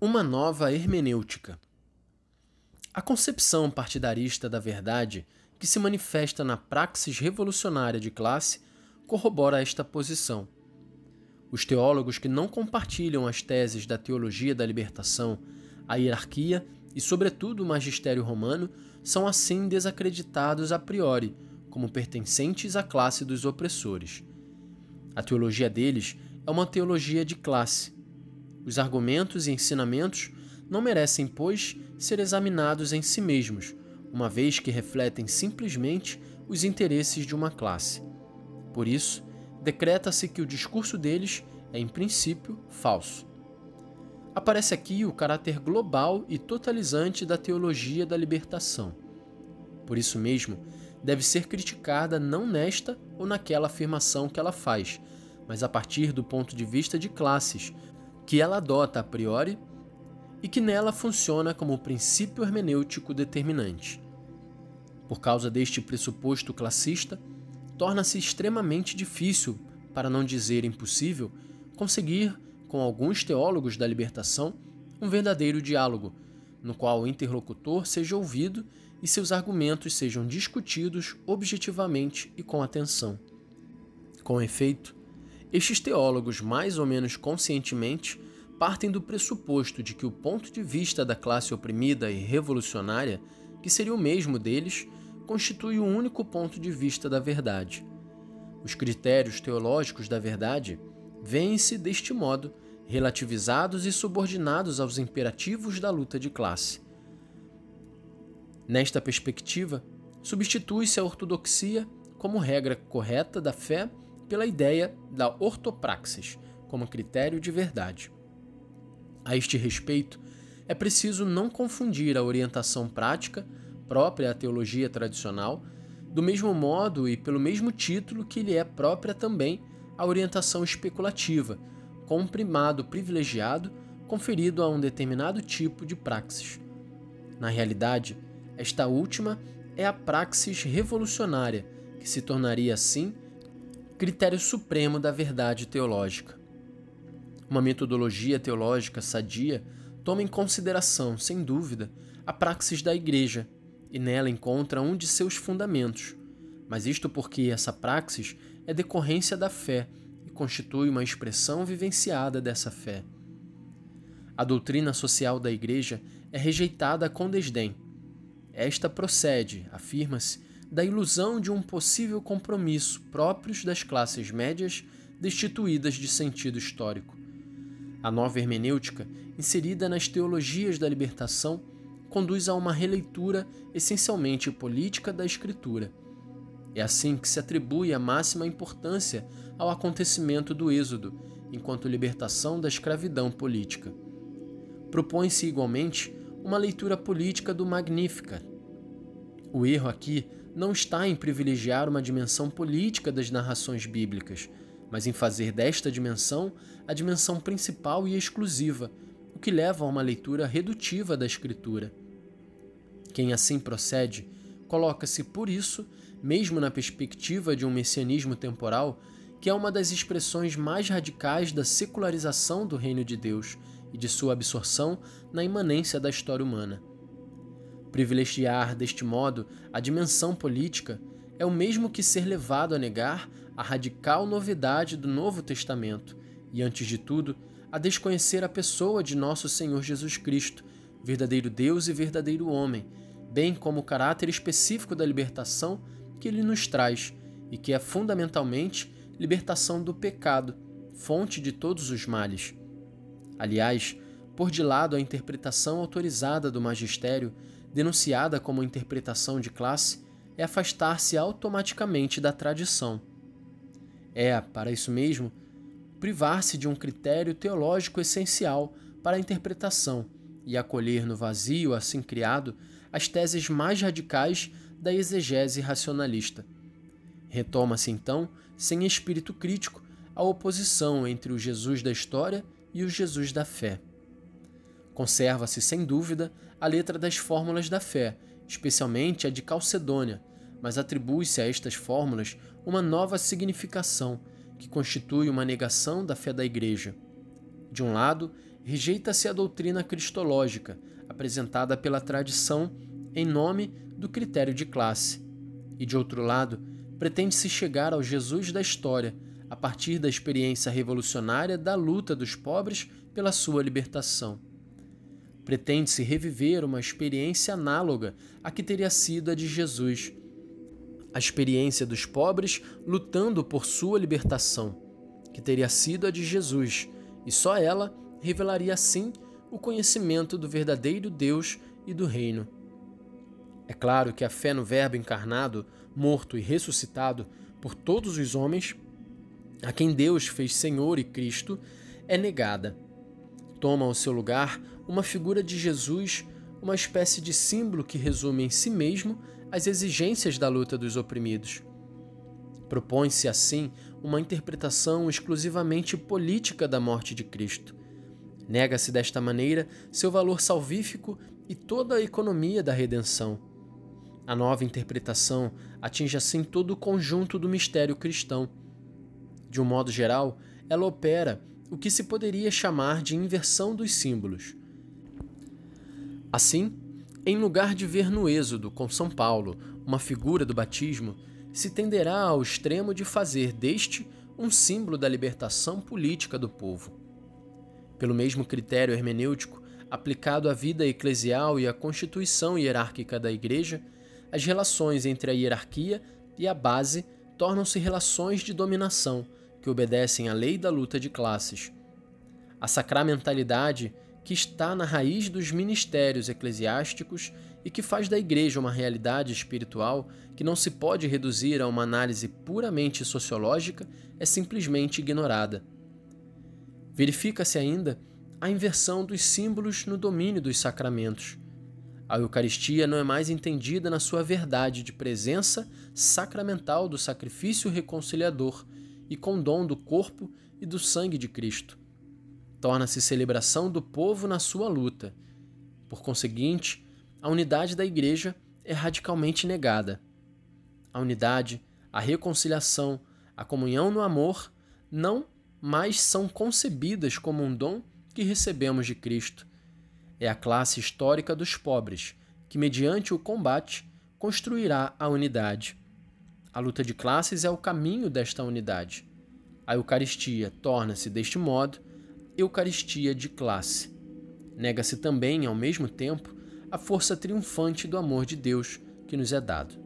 Uma nova hermenêutica. A concepção partidarista da verdade, que se manifesta na praxis revolucionária de classe, corrobora esta posição. Os teólogos que não compartilham as teses da teologia da libertação, a hierarquia e, sobretudo, o magistério romano são assim desacreditados a priori, como pertencentes à classe dos opressores. A teologia deles é uma teologia de classe os argumentos e ensinamentos não merecem, pois, ser examinados em si mesmos, uma vez que refletem simplesmente os interesses de uma classe. Por isso, decreta-se que o discurso deles é, em princípio, falso. Aparece aqui o caráter global e totalizante da teologia da libertação. Por isso mesmo, deve ser criticada não nesta ou naquela afirmação que ela faz, mas a partir do ponto de vista de classes, que ela adota a priori e que nela funciona como princípio hermenêutico determinante. Por causa deste pressuposto classista, torna-se extremamente difícil, para não dizer impossível, conseguir, com alguns teólogos da libertação, um verdadeiro diálogo, no qual o interlocutor seja ouvido e seus argumentos sejam discutidos objetivamente e com atenção. Com efeito, estes teólogos, mais ou menos conscientemente, partem do pressuposto de que o ponto de vista da classe oprimida e revolucionária, que seria o mesmo deles, constitui o único ponto de vista da verdade. Os critérios teológicos da verdade vêem-se deste modo relativizados e subordinados aos imperativos da luta de classe. Nesta perspectiva, substitui-se a ortodoxia como regra correta da fé pela ideia da ortopraxis como critério de verdade. A este respeito, é preciso não confundir a orientação prática, própria à teologia tradicional, do mesmo modo e pelo mesmo título que lhe é própria também a orientação especulativa, com um primado privilegiado conferido a um determinado tipo de praxis. Na realidade, esta última é a praxis revolucionária, que se tornaria assim critério supremo da verdade teológica. Uma metodologia teológica sadia toma em consideração, sem dúvida, a praxis da Igreja e nela encontra um de seus fundamentos, mas isto porque essa praxis é decorrência da fé e constitui uma expressão vivenciada dessa fé. A doutrina social da Igreja é rejeitada com desdém. Esta procede, afirma-se, da ilusão de um possível compromisso próprios das classes médias destituídas de sentido histórico. A nova hermenêutica, inserida nas teologias da libertação, conduz a uma releitura essencialmente política da Escritura. É assim que se atribui a máxima importância ao acontecimento do Êxodo, enquanto libertação da escravidão política. Propõe-se igualmente uma leitura política do Magnífica. O erro aqui não está em privilegiar uma dimensão política das narrações bíblicas, mas em fazer desta dimensão a dimensão principal e exclusiva, o que leva a uma leitura redutiva da Escritura. Quem assim procede, coloca-se por isso, mesmo na perspectiva de um messianismo temporal, que é uma das expressões mais radicais da secularização do reino de Deus e de sua absorção na imanência da história humana. Privilegiar, deste modo, a dimensão política é o mesmo que ser levado a negar a radical novidade do Novo Testamento e, antes de tudo, a desconhecer a pessoa de nosso Senhor Jesus Cristo, verdadeiro Deus e verdadeiro homem, bem como o caráter específico da libertação que ele nos traz e que é fundamentalmente libertação do pecado, fonte de todos os males. Aliás, por de lado a interpretação autorizada do magistério denunciada como interpretação de classe, é afastar-se automaticamente da tradição. É, para isso mesmo, privar-se de um critério teológico essencial para a interpretação e acolher no vazio assim criado as teses mais radicais da exegese racionalista. Retoma-se então, sem espírito crítico, a oposição entre o Jesus da história e o Jesus da fé. Conserva-se, sem dúvida, a letra das fórmulas da fé, especialmente a de Calcedônia, mas atribui-se a estas fórmulas uma nova significação que constitui uma negação da fé da Igreja. De um lado, rejeita-se a doutrina cristológica apresentada pela tradição em nome do critério de classe. E de outro lado, pretende-se chegar ao Jesus da história a partir da experiência revolucionária da luta dos pobres pela sua libertação. Pretende-se reviver uma experiência análoga à que teria sido a de Jesus, a experiência dos pobres lutando por sua libertação, que teria sido a de Jesus, e só ela revelaria assim o conhecimento do verdadeiro Deus e do Reino. É claro que a fé no Verbo encarnado, morto e ressuscitado por todos os homens, a quem Deus fez Senhor e Cristo, é negada. Toma ao seu lugar uma figura de Jesus, uma espécie de símbolo que resume em si mesmo as exigências da luta dos oprimidos. Propõe-se, assim, uma interpretação exclusivamente política da morte de Cristo. Nega-se desta maneira seu valor salvífico e toda a economia da redenção. A nova interpretação atinge assim todo o conjunto do mistério cristão de um modo geral, ela opera o que se poderia chamar de inversão dos símbolos. Assim, em lugar de ver no Êxodo com São Paulo uma figura do batismo, se tenderá ao extremo de fazer deste um símbolo da libertação política do povo. Pelo mesmo critério hermenêutico aplicado à vida eclesial e à constituição hierárquica da Igreja, as relações entre a hierarquia e a base tornam-se relações de dominação que obedecem à lei da luta de classes. A sacramentalidade que está na raiz dos ministérios eclesiásticos e que faz da Igreja uma realidade espiritual que não se pode reduzir a uma análise puramente sociológica é simplesmente ignorada. Verifica-se ainda a inversão dos símbolos no domínio dos sacramentos. A Eucaristia não é mais entendida na sua verdade de presença sacramental do sacrifício reconciliador e com dom do corpo e do sangue de Cristo. Torna-se celebração do povo na sua luta. Por conseguinte, a unidade da Igreja é radicalmente negada. A unidade, a reconciliação, a comunhão no amor não mais são concebidas como um dom que recebemos de Cristo. É a classe histórica dos pobres que, mediante o combate, construirá a unidade. A luta de classes é o caminho desta unidade. A Eucaristia torna-se, deste modo, Eucaristia de classe. Nega-se também, ao mesmo tempo, a força triunfante do amor de Deus que nos é dado.